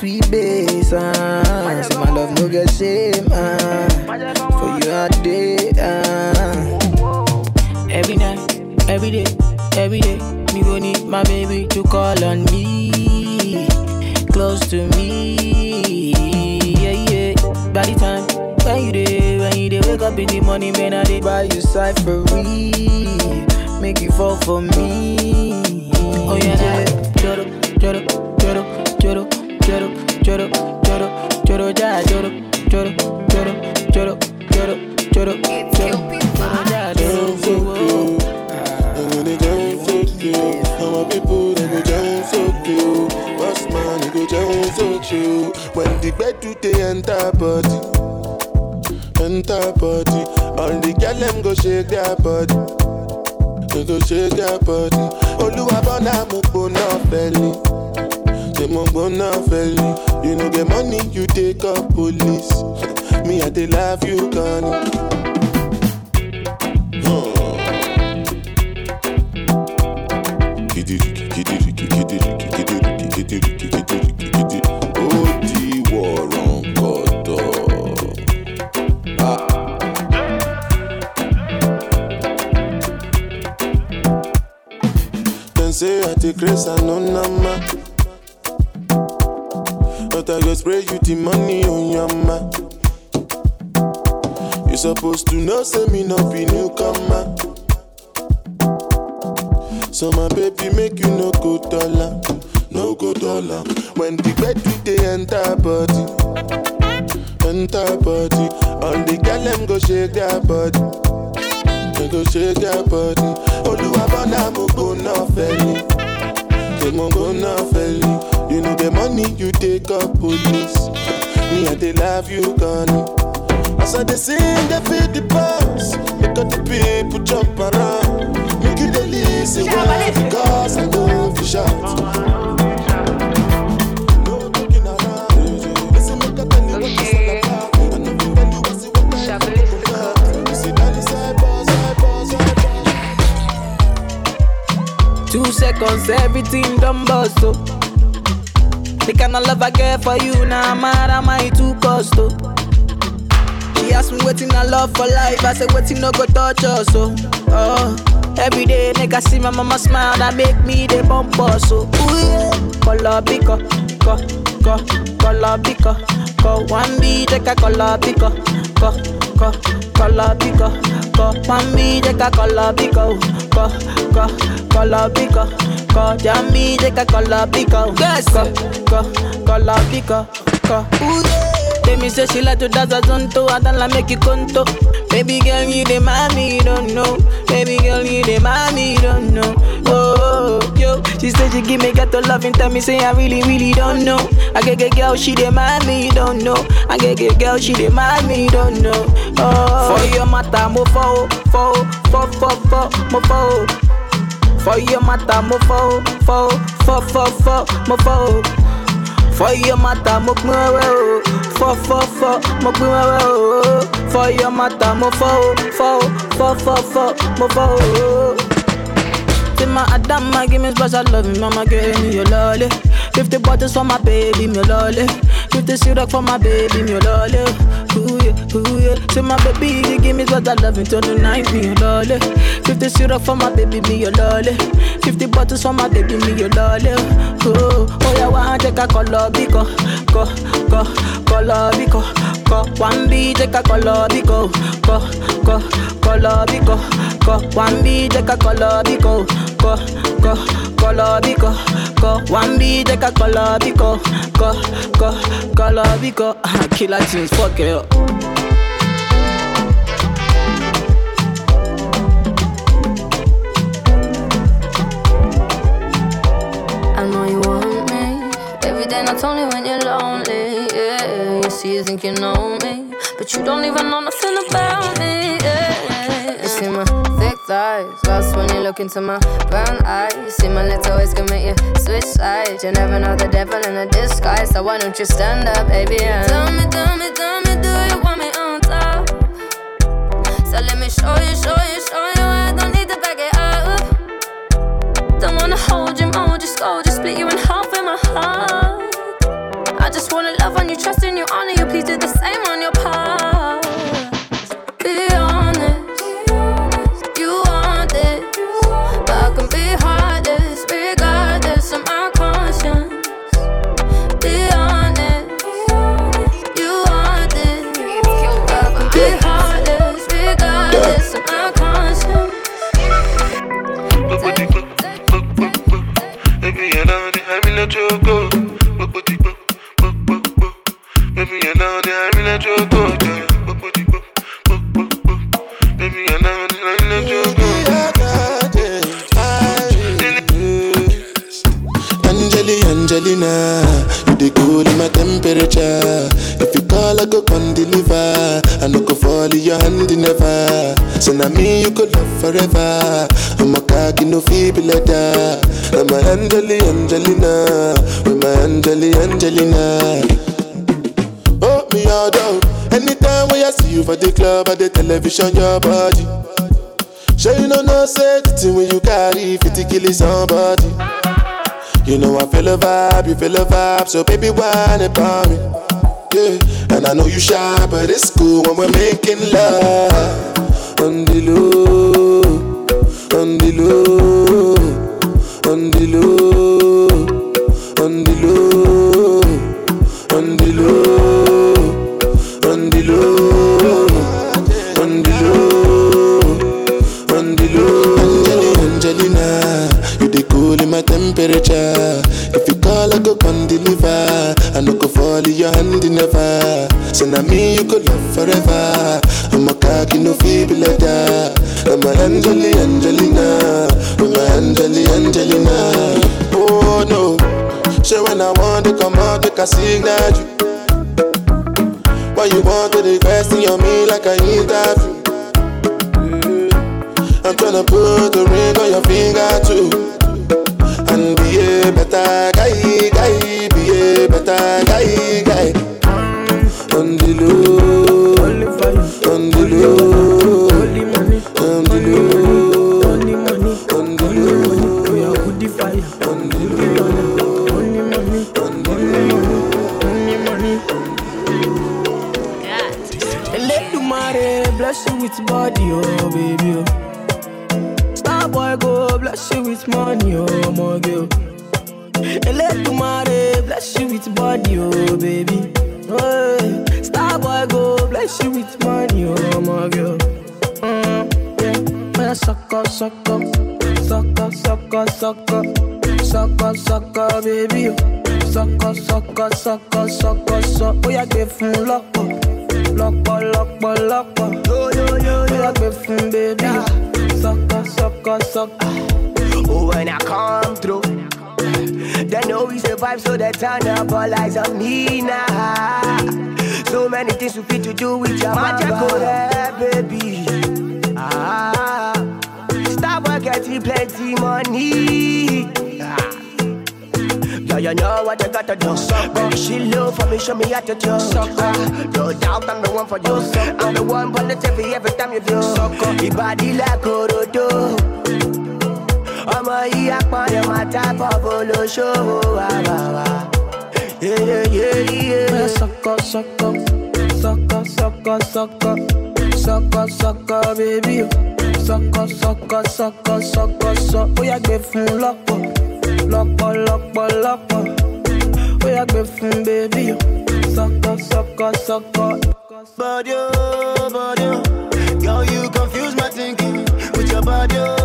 sweet, bass. Uh, say my love no get shame. Uh, for you all day. Uh. Every night, every day, every day, me go need my baby to call on me, close to me, yeah yeah. By the time when you day, when you day, wake up in the morning, man, I dey buy you cyphery, make you fall for me. Oh yeah, joro, joro, joro, joro, ja, joro, ah. so And when they jump so you, now my people they go jump so you. Boss man, they go jump so you. When the bed do they enter body, enter body. All the girl them go shake their body, they go shake their body. Oluwa bona mo gbona feli, say mo gbona feli. You know get money, you take up police. Me I dey love you, I. spray you the money on your ma. You supposed to know, say me no be newcomer. So my baby make you no go dollar, no go dollar. When the bed they enter body, enter body. All the girl them go shake their body, go shake their body. Oluwa bona mo go felly, they mo go no felly. You know the money you take up police. Me I dey love you, Connie. As I dey sing, they feel the pulse. Make all the people jump around. Make you dey listen well because I know oh, if you shout. Two seconds, everything done bust, oh. The kind of love I get for you, now nah, mad am I too cost, oh. She asked me waiting I love for life, I said waiting no go touch us, oh. oh. Every day, nigga see my mama smile, that make me the bump so ooh yeah. Color pico, co, co, color pico, co. One B, take a color pico, co, ko kolobiko ko mami jẹ́ ká kolobiko ko ko kolobiko ko jami jẹ́ ká kolobiko ko ko kolobiko ko. Tell me say she like to dance a zonto, I don't like make you conto. Baby girl, you the mommy, you don't know. Baby girl, you the mommy, you don't know. Oh, yo, she said she give me get to love tell me say I really, really don't know. I get get girl, she the mommy, you don't know. I get get girl, she the mommy, you don't know. Oh, for your matter, mo fo, fo, fo, fo, fo, mo fo. For your matter, mo fo, fo, fo, fo, fo, mo fo. For your matter, mo pin wewe o. Fọ fọ fọ, mo pin. For your matter, mo fọ o. Fọ o, fọ fọ fọ, mo fọ o. Say my give me special love, mama give me your lolly. Fifty bottles for my baby, me lolly. Fifty syrup for my baby, me lolly. Ooh yeah, ooh yeah. Say my baby, you give me what I love until the night, me your lolly. Fifty syrup for my baby, me your lolly. Fifty bottles for my baby, me your lolly. Oh, oh yeah, one take a color biko, ko, ko, color kolobiko ko wambi jeka kolobiko ko ko kolobiko ko wambi jeka kolobiko ko ko kolobiko ko wambi jeka kolobiko ko ko kolobiko killer things fuck it up I know you want me. Every day, not only when you're lonely. See, you think you know me, but you don't even know nothing about me. Yeah. You see my thick thighs, lost when you look into my brown eyes. You see my little ways can make you switch sides. You never know the devil in a disguise, so why don't you stand up, baby? And tell me, tell me, tell me, do you want me on top? So let me show you, show you, show you. I don't need to back it up. Don't wanna hold you more, just go, just split you in half in my heart. Wanna love on you, trust in you, honor you. Please do the same on your part. No feeble letter. I'm a Angeli, Angelina, with my Angeli, Angelina. Oh, me all down. Anytime when I see you for the club or the television, your body. Sure you know no safety when you carry 50 kill somebody. You know I feel a vibe, you feel a vibe, so baby whine about me. Yeah, and I know you shy, but it's cool when we're making love. On the low, on the low, on the low, on the low, on the low, on the low, on the low, on the low. Angelina, you the cool in my temperature. If you call, I go come deliver. I no go fall in your hand never. So now me you could love forever. I'm a cocky no feeble letter. I'm a Angeli Angelina, I'm a Angeli Angelina. Oh no, so when I want to come out, make a signal you. Why you want to question on me like I interview? Mm. I'm tryna put a ring on your finger too. And be a better guy, guy, a better guy, guy. On the low, on the low, on the low, on the low, on the low. On the money, only money. Eledumare bless you with body, oh baby. Oh. Star boy go bless you with money, oh my girl. Eledumare bless you with body, oh baby. Oh, Star boy go bless you with money, oh my girl. Mm, yeah, yeah, sucker, sucker, sucker, sucker, sucker, sucker, sucker, baby. oh. Sucker, sucker, sucker, sucker, sucker. Oh yeah, give fun lọ́pọ̀, lọ́pọ̀, lọ́pọ̀, lọ́pọ̀. Yo yo yo yo, yeah, give fun baby. oh. Sucker, sucker, sucker. Oh, when I come through, they know we survive, so they turn up all eyes on me now. So many things we fit to do with your magic, yeah, baby. Ah, stop getting plenty money. Ah. Yeah, you know what you gotta do. Baby, she low for me, show me how to do. Ah, no doubt I'm the one for you. I'm the one for the TV every time you do. Your body like Orodo. Ọmọ yìí apọ̀yọ̀ máa tábọ̀ bolóṣòwò àbàwà. Yeah, sucker, sucker, sucker, sucker, sucker, sucker, sucker, baby. Sucker, sucker, sucker, sucker, sucker. Ó yá gbé fún lọ́pọ̀, lọ́pọ̀, lọ́pọ̀, lọ́pọ̀. Ó yá gbé fún baby. Sucker, sucker, sucker. Body, oh, body, oh. girl, you confuse my thinking with your body, oh,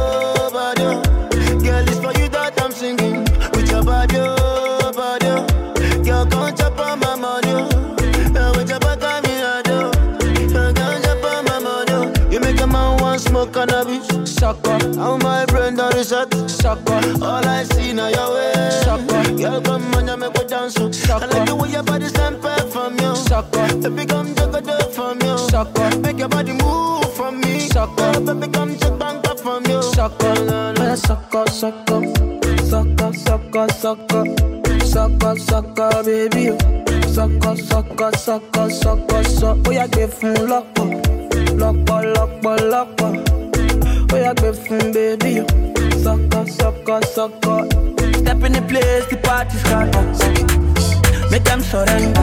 Shaka. How my brain done reset. Shaka. All I see now your way. Shaka. Girl, come on, you make me dance. Shaka. I like the way your body stand back from you. Shaka. Baby, come take a dip from you. Shaka. Make your body move from me. Shaka. Baby, come take bank up from you. Eh, Shaka, shaka. Shaka, shaka, shaka. Shaka, shaka, baby. oh. Shaka, shaka, shaka, shaka, shaka. Ó yá gbé fún lọ́pọ̀. Lọ́pọ̀, lọ́pọ̀, lọ́pọ̀. Ó yá gbé fún baby. Shaka, shaka, shaka. Step in the place, the party scatter. Make them surrender.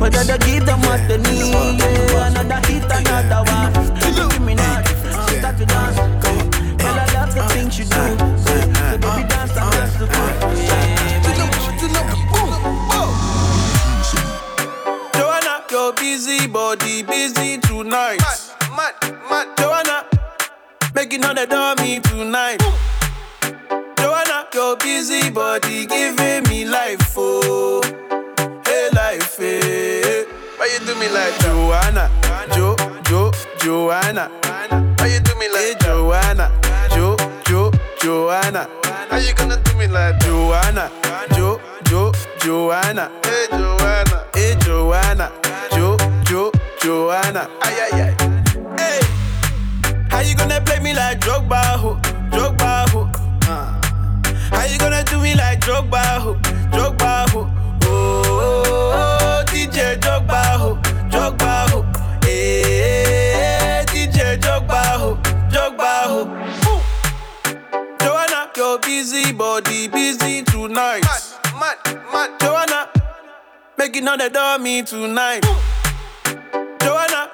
Whether they give them what they need, yeah. Another hit, another one. Give me that. Start to dance. Girl, I love the things you do. So baby, dance and dance to Joanna, your busy body busy tonight. Mad, mad, Joanna, making all the dummy tonight. Joanna, your busy body giving me life, oh, hey life, hey. Why you do me like that? Joanna, Jo, Jo, Joanna, Why you do me hey like that? Joanna, Jo, Jo, Joanna, How you gonna do me like that? Joanna, Jo, Jo, Joanna, Hey, Joanna. hey Joanna, Jo, Jo, Joanna. Ay, ay, ay. Hey, how you gonna play me like Drogba, ho? Drogba, ho? Uh. How you gonna do me like Drogba, ho? Drogba, ho? Oh, oh, oh, DJ Drogba, ho? Drogba, ho? Hey, DJ Drogba, ho? Drogba, ho? Ooh. Joanna, your busy body busy tonight. Mad, mad, mad. Joanna, making all the dummy tonight. Joanna,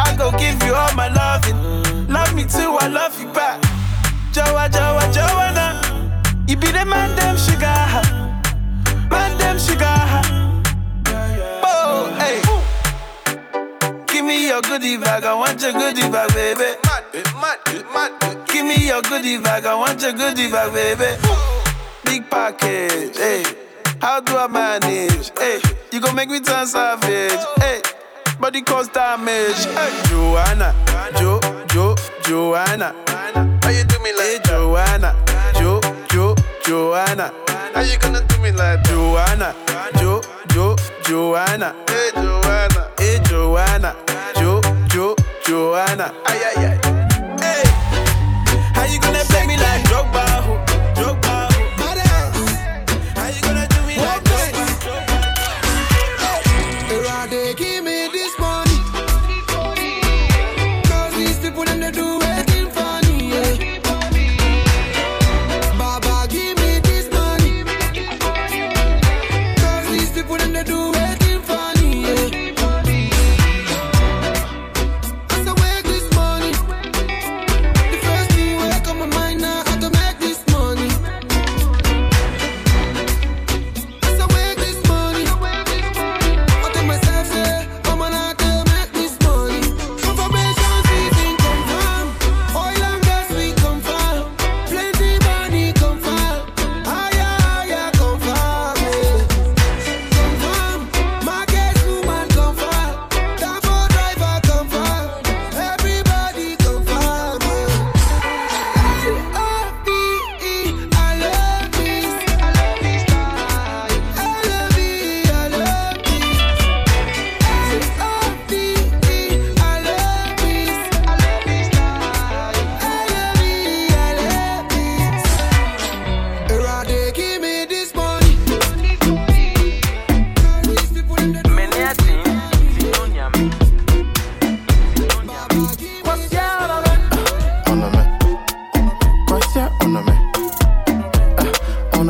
I go give you all my loving. Love me too, I love you back. Joa, Joa, Joanna. You be the man, them sugar. Man, them sugar. Oh, hey. Give me your goodie bag, I want your goodie bag, baby. Give me your goodie bag, I want your goodie bag, baby. Big package, hey. How do I manage? Hey, you gon' make me turn savage. Hey, body cause damage. Hey, Joanna, Jo, Jo, Joanna. How you do me Hey, like that? Joanna, Jo, Jo, Joanna. How you gonna do me like? Joanna, Jo, Jo, Joanna. Hey, Joanna. Hey, Joanna, Jo, Jo, Joanna. Ay, ay, ay.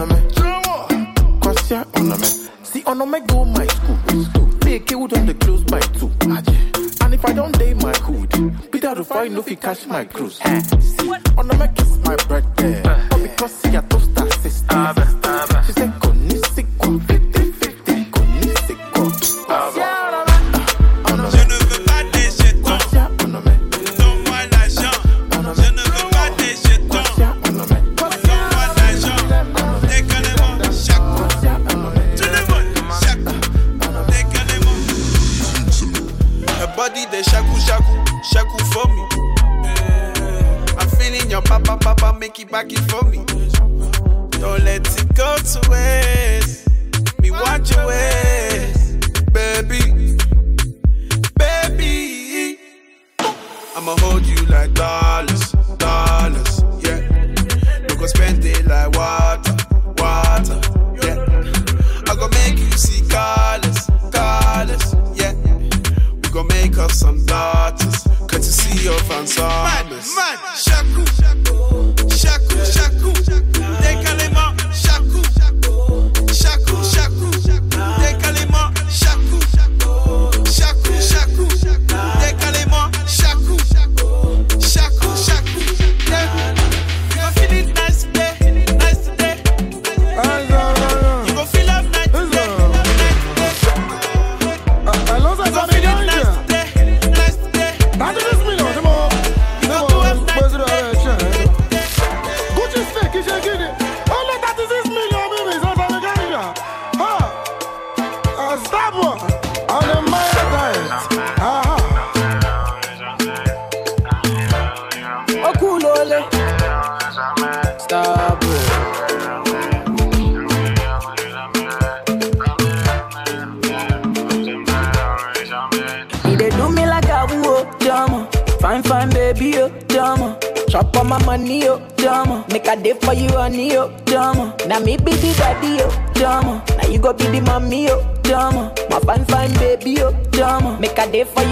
on me. Kwasia on me. See on me go my school. Make kill on the close by two. And if I don't day my hood, Peter Rufai no fi catch my cruise. Eh, see on me kiss my bread there. Because see a toaster sister.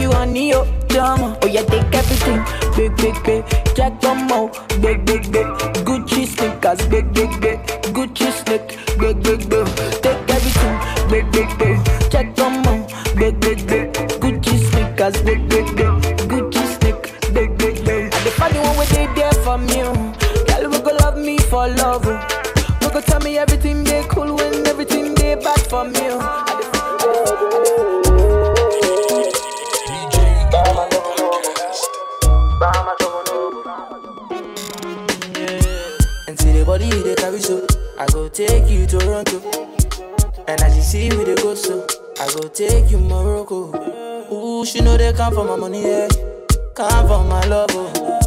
You, honey, oh, drama. Oh, yeah, take everything, big, big, big. Jack Domo, big, big, big. Gucci sneakers, big, big, big. Gucci sneak, big, big, big. Take everything, big, big, big. Jack Domo, big, big, big. Gucci sneakers, big, big, big. Gucci sneak, big, big, big. And the funny one when they there for oh. Girl, we go love me for love. We go tell me everything they cool when everything they bad for me, I go take you to Toronto And as you see me they go so I go take you Morocco Ooh, she know they come for my money, yeah Come for my love, oh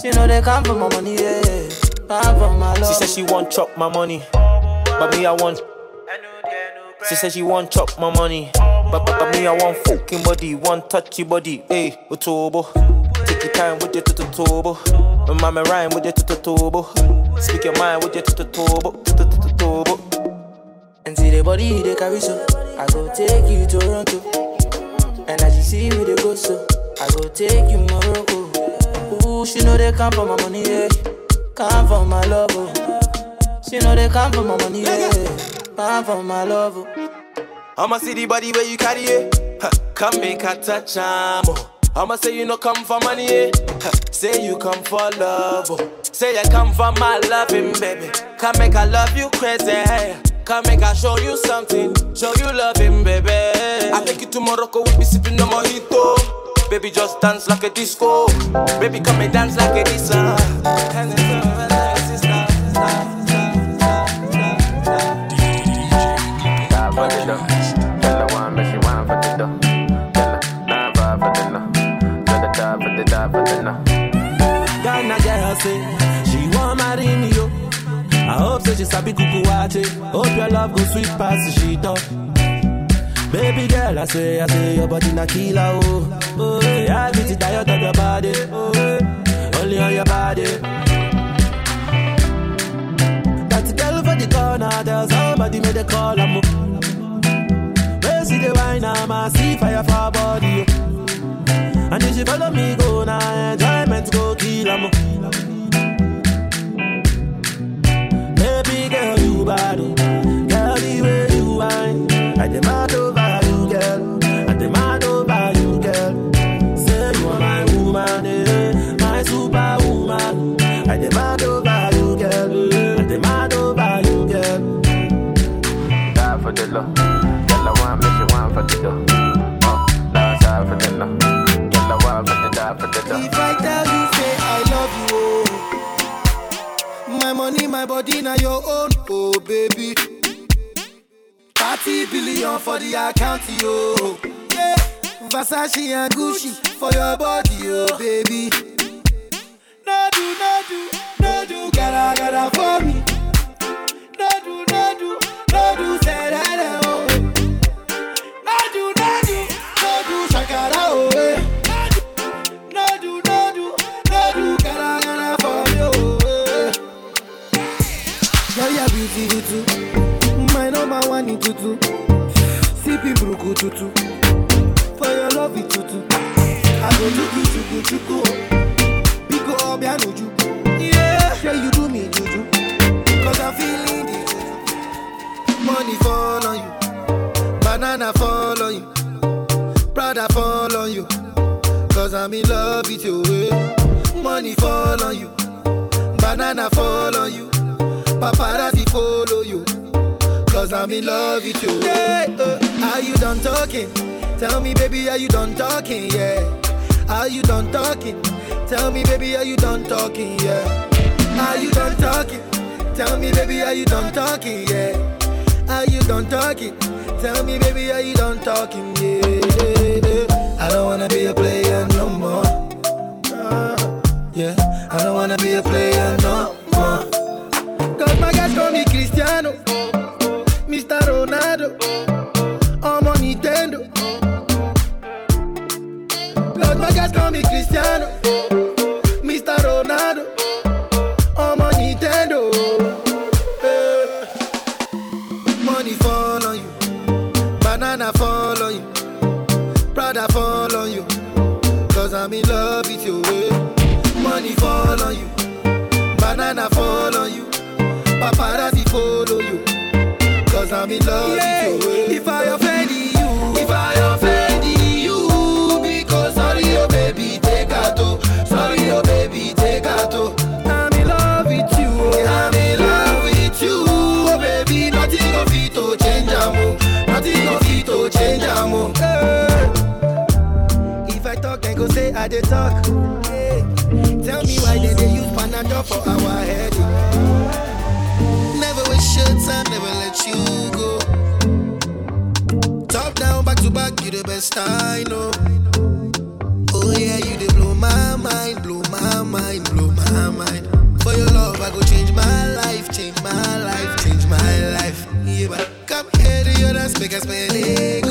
She know they come for my money, yeah Come for my love She said she want chop my money, but me I want. She said she want chop my money, but, but, but me I want fucking body, want touchy body. Hey, Otobo, take your time with your tututobo. My mama rhyme with your tututobo. Speak your mind with your tututobo, tututobo. And see the body they carry so. I go take you to Toronto. And as you see me they go so. I go take you Morocco. Ooh, she know they come for my money, yeah. Come for my love, oh. She know they come for my money, yeah. Come for my love, oh. I'ma see the body where you carry it. Huh, Come make a touch, am oh. I'ma say you no come for money, eh? Say you come for love, oh. Say I come for my loving, baby. Come make I love you crazy. Come make I show you something, show you loving, baby. I take you to Morocco, we be sipping on mojito. Baby, just dance like a disco. Baby, come and dance like a disco. No. Ghana girl say she want marry me yo. I hope say she sabi kuku wache. Hope your love go sweet past she talk. Baby girl, I say, I say your body na killer oh. Oh, yeah, I get tired of your body. Oh, only on your body. That girl for the corner, there's somebody made a call. I'm see the wine, I'm a see fire 30 billion for the account, yo. Yeah. Versace and Gucci for your body, oh baby. No do, no do, no gotta, gotta for me. No do, no do, no do, say that, oh. Tutu. Sipping bruku tutu. For your love tutu. Go chuku chuku. Biko obiano juku. Yeah, sure you do me juju. Cause I'm feeling the juju. Money fall on you. Banana fall on you. Prada fall on you. Cause I'm in love with you. eh. Money fall on you. Banana fall on you. Paparazzi follow. Cause I'm in love with you. Yeah, uh, are you done talking? Tell me, baby, are you done talking? Yeah. Are you done talking? Tell me, baby, are you done talking? Yeah. Are you done talking? Tell me, baby, are you done talking? Yeah. Are you done talking? Tell me, baby, are you done talking? Yeah. I don't wanna be a player no more. Yeah. I don't wanna be a player no more. Cause my guys call me Cristiano, Mr. Ronaldo, In love with you. If I offend you, if I offend you, because sorry, oh baby, take a toe. Sorry, oh baby, take a toe. I'm in love with you. I'm in love with you. Oh baby, nothing of it to change amo. Nothing of it to change amo. Eh. If I talk, then go say I did talk. Eh. Tell me why they, they use Panadol for our headache. Back you the best I know. Oh yeah, you they blow my mind, blow my mind, blow my mind. For your love, I go change my life, change my life, change my life. Yeah, but come here to your dance, make us spend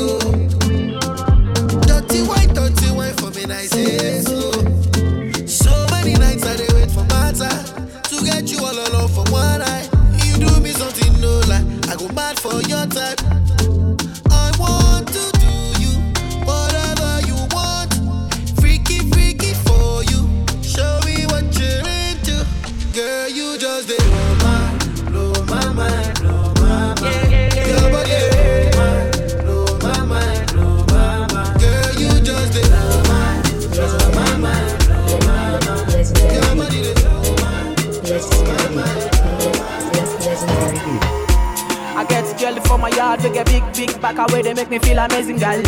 feel amazing, girl.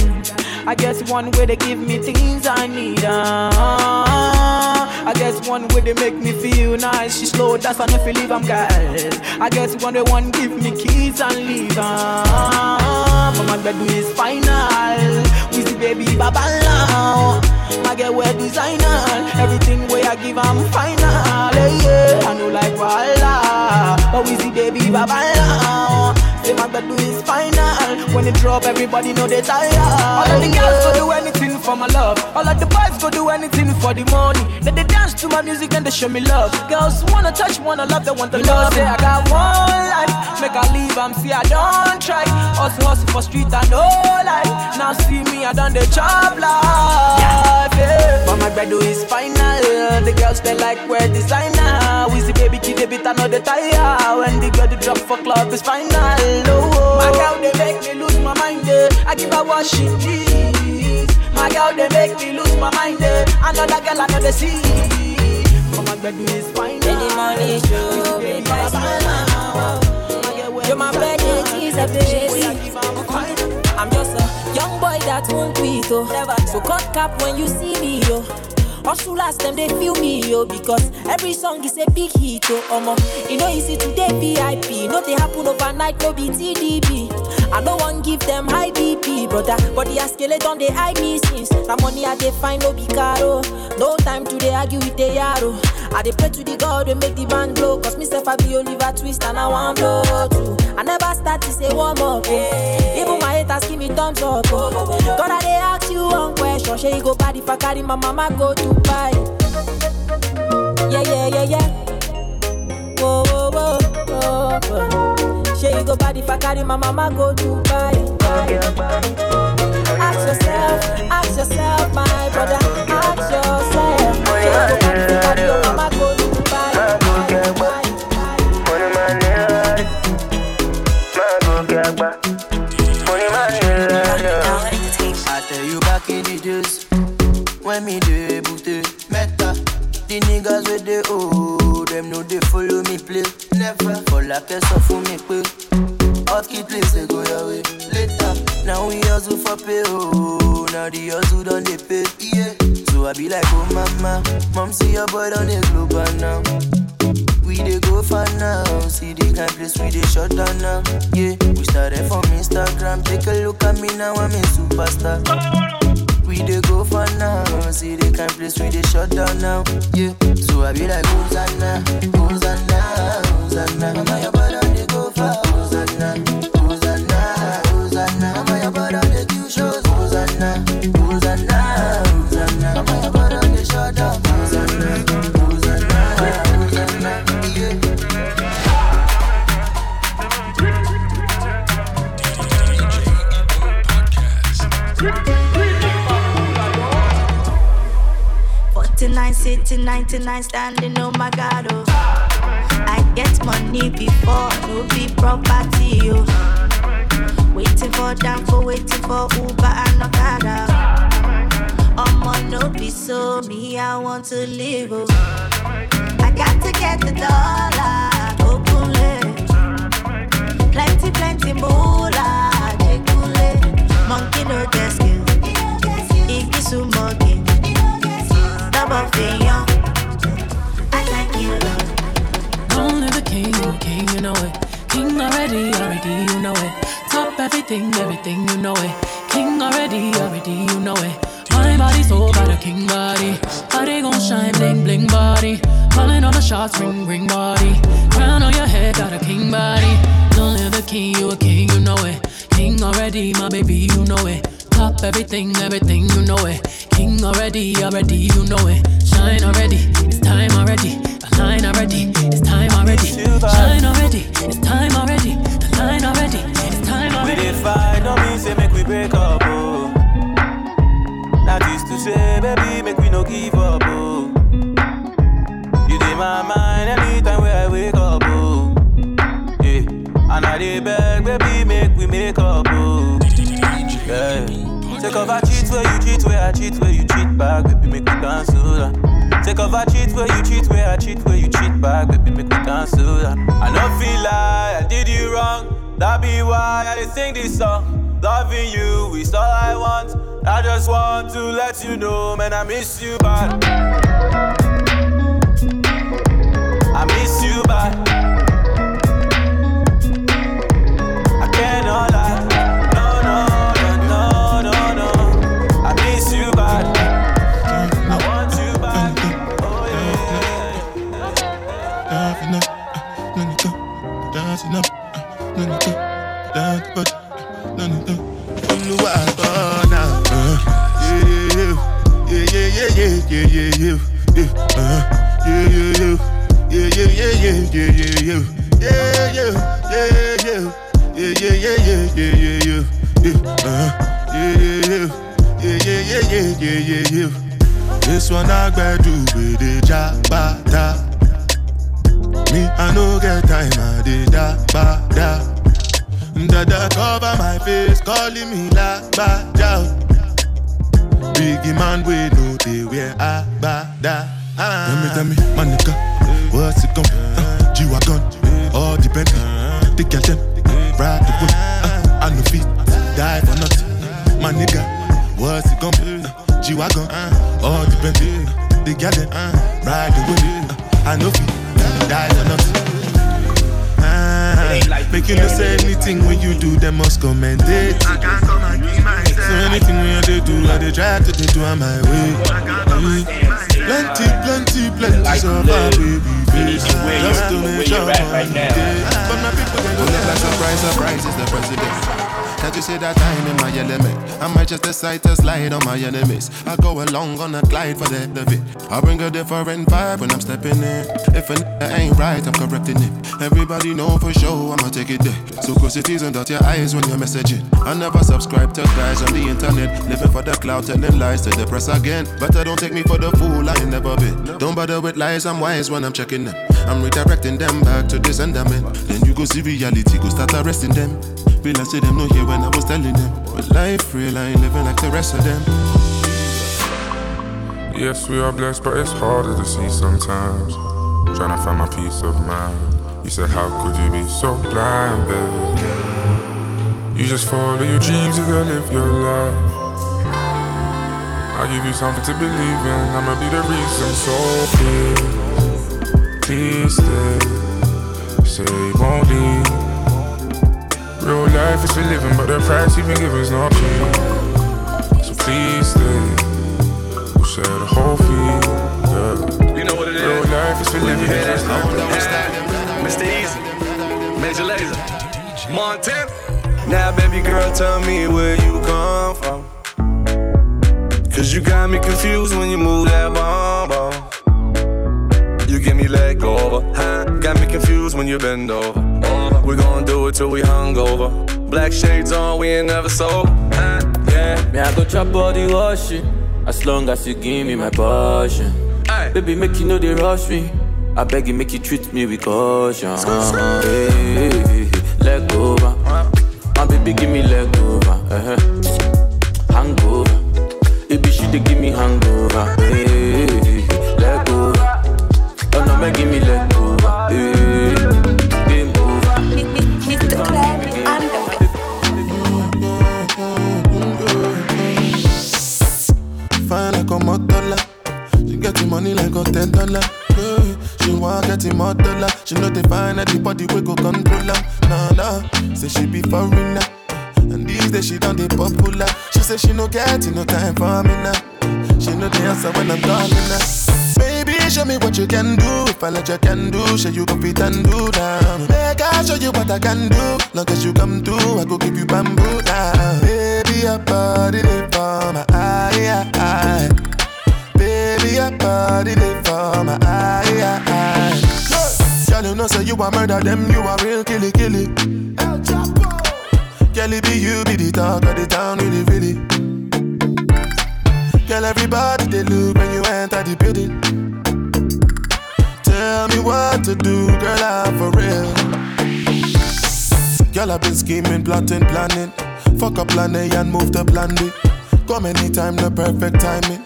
I guess one way they give me things I need. Uh, I guess one way they make me feel nice. She slow, that's why I feel leave, I'm girl. I guess one way one give me keys and leave. Uh, but my bed is final. We see baby baba now. My girl wear designer. Everything way I give, I'm final. Yeah. I know like Walla. But we see baby baba now. My is final. When it drop, everybody know they tired. All of the girls go do anything for my love. All of the boys go do anything for the money. Then they dance to my music, then they show me love. Girls wanna touch, wanna love, they want the love. Say I got one life, make I leave, I'm see I don't try. Hustle, hustle for street, I know life. Now see me, I done the job life. Yeah. But my bed is final. The girls they like wear designer. We see baby kid, they bit, I know they tire. When the girl they drop for club is final. Oh, oh, my girl they make me lose my mind. Yeah. I give her what she needs. My girl they make me lose my mind. eh. Another girl I know they see. But my bed is final. Any money show me guys You're my birthday tease up the JC. I'm just a young boy that won't quit oh. So cut cap when you see me yo. Hustlers, them they feel me, yo, because every song is a big hit, oh, omo. You know, easy today, VIP. No, they happen overnight, no be TDB. I don't want give them high BP, brother. But the skeleton, they eye me since. The money I they find, no be caro. No time to they argue with the. I they pray to the God, they make the band blow. Cause myself, I be Oliver Twist, and I want blow too. I never start to say warm up. Oh. Even my haters give me thumbs up. Oh. God, I they ask you one question. Shey you go bad if I carry my mama go to buy. Yeah, yeah, yeah, yeah. Whoa, whoa, whoa, whoa, whoa. Shey you go bad if I carry my mama go to buy. Ask yourself, ask yourself, my brother. Them know they follow me play. Never for like a so for me pay. Hot key place they go your way later. Now we hustle for pay oh, now the hustle done they pay yeah. So I be like oh mama, mom see your boy on the global now. We dey go far now, see the kind place we dey shut down now. Yeah, we started from Instagram, take a look at me now, I'm a superstar. We dey go for now, see the kind place we dey shut down now. Yeah, so I be like Hosanna, Hosanna, Hosanna. Mama your brother Sitting, ninety-nine standing. Oh my God, oh. I get money before no be property, oh. Waiting for Danko, waiting for Uber and Okada. I'ma no be so me, I want to live, oh. I got to get the dollar, Okule. Plenty, plenty moolah, Jekule. Monkey no get I like you, the king, king, you know it. King already, already, you know it. Top everything, everything, you know it. King already, already, you know it. My king body. Body gon' shine, bling, bling body. Calling all the shots, ring, ring body. Crown on your head, got a king body. Only the king, you a king, you know it. King already, my baby, you know it. Top everything, everything, you know it. King already, already, you know it. Shine already, it's time already. The line already, it's time already. Shine already, it's time already. The line already, it's time We already. dey fight, no mean say make we break up, oh. That is to say, baby, make we no give up, oh. You dey my mind anytime where I wake up, oh. Yeah, and I dey beg, baby, make we make up, oh. Yeah. Take off I cheat where you cheat, where I cheat, where you cheat back, baby, make we dance to that. Take off I cheat where you cheat, where I cheat, where you cheat back, baby, make we dance to that. I no feel like I did you wrong, that be why I sing this song. Loving you is all I want. I just want to let you know, man, I miss you bad. Gucci wagon, uh, all depend uh, the garden, uh, ride the wind. Uh, I know fi die or not. Uh, like make you no say anything when you do, they must commend it. I can't come and give myself. So anything when they do, I they try to they do on my way. I can't come yeah. Mm. Plenty, plenty, plenty like of our baby face. Just to make sure right, right now. But my people, whenever surprise, surprise is the president. Can't you see that I'm in my element? I might just decide to slide on my enemies. I go along on a glide for the hell of it. I bring a different vibe when I'm stepping in. If a ain't right, I'm correcting it. Everybody know for sure I'ma take it there. So close it is and dot your eyes when you're messaging. I never subscribe to guys on the internet. Living for the cloud, telling lies to the press again. I don't take me for the fool, I ain't never been. Don't bother with lies, I'm wise when I'm checking them. I'm redirecting them back to the sentiment. Then you go see reality, go start arresting them. Real I say them no here when I was telling them. But life real, I ain't living like the rest of them. Yes, we are blessed, but it's harder to see sometimes. Trying to find my peace of mind. You said, How could you be so blind, babe? You just follow your dreams, you gotta live your life. I'll give you something to believe in. I'ma be the reason. So please, please stay. Say you won't leave. Real life is for living, but the price you've been given is not cheap. So please stay. We'll share the whole fee. Yeah. You know what it is. Real life is for living. it's not Mr. Eazi, Major Lazer, Montana. Now, baby girl, tell me where you come from. Cause you got me confused when you move that bomb. You give me leg over, huh? Got me confused when you bend over. We gon' do it till we hungover. Black shades on, we ain't never sold, huh? Ah, yeah. Me, I go chop body washing. As long as you give me my passion. Baby, make you know they rush me. I beg you, make you treat me with caution. Hey, hey, hey, hey. Leg over. My baby, give me leg over. Uh-huh. Hangover. Baby, she dey give me hangover. Hey, hey, leg over. Oh no, make give me leg She know they find anybody we go control her. Nah nah, say she be foreigner. And these days she done the popular. She say she no get no time for me now. She know the answer when I'm calling her. Baby, show me what you can do. If I let you can do, show you go fit and do down. Make I show you what I can do. Long as you come through, I go give you bamboo down. Baby, your body they for my eye, eye. Baby, your body they for my eye, eye. Girl, you know say you a murder them, you a real killy killy. El Chapo. Girl, it be you be the talk of the town, really really. Girl, everybody they look when you enter the building. Tell me what to do, girl, I'm for real. Girl, I've been scheming, plotting, planning. Fuck up plan A and move to plan B. Come anytime, the perfect timing.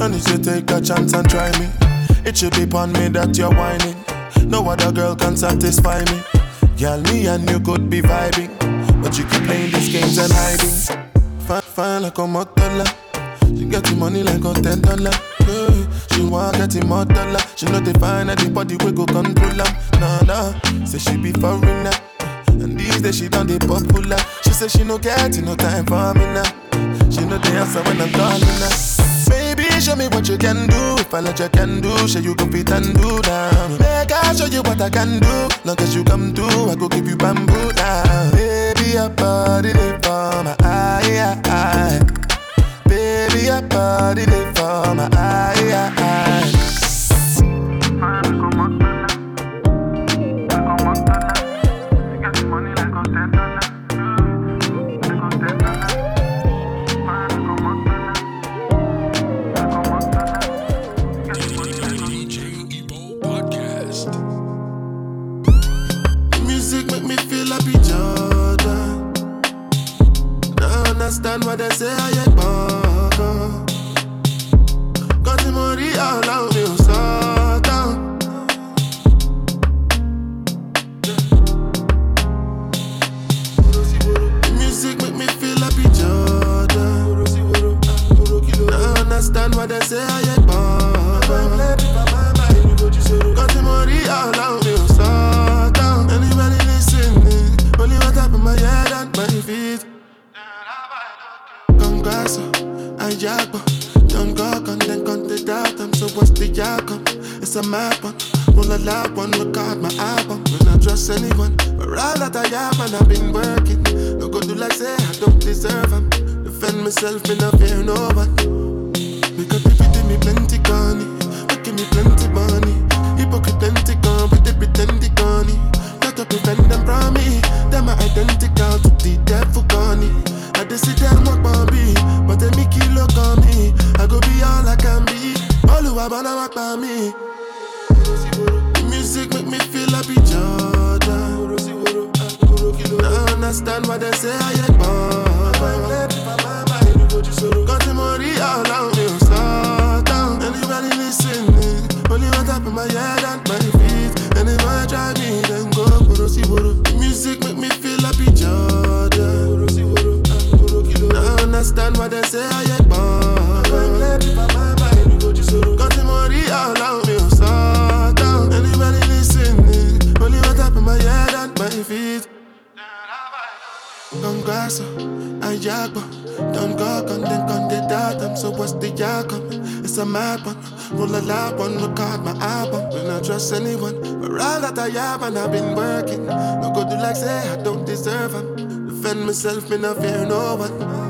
And you should take a chance and try me. It should be upon me that you're whining. No other girl can satisfy me. Girl, me and you could be vibing. But you keep playing these games and hiding. Fine, fine like a motola. She get the money like a ten dollar. She want get the dollar. She know they find anybody we go control her. Nah nah, say she be foreigner. And these days she done the popular. She say she no get no time for me now. She know the answer when I'm calling her. Show me what you can do. If I let you can do, show you fit and do down. Make I show you what I can do. Long as you come through, I go give you bamboo down. Baby, your body they for my eye, eye. Baby, your body they for my eye, eye. What they say, I ain't understand what they say, I ain't born. mad one. Don't go on, then on the datum. So what's the outcome? It's a mad one. Roll a loud one, record my album. When I trust anyone, but all that I have and I've been working. No good do like say I don't deserve them. Defend myself, me not fear no one.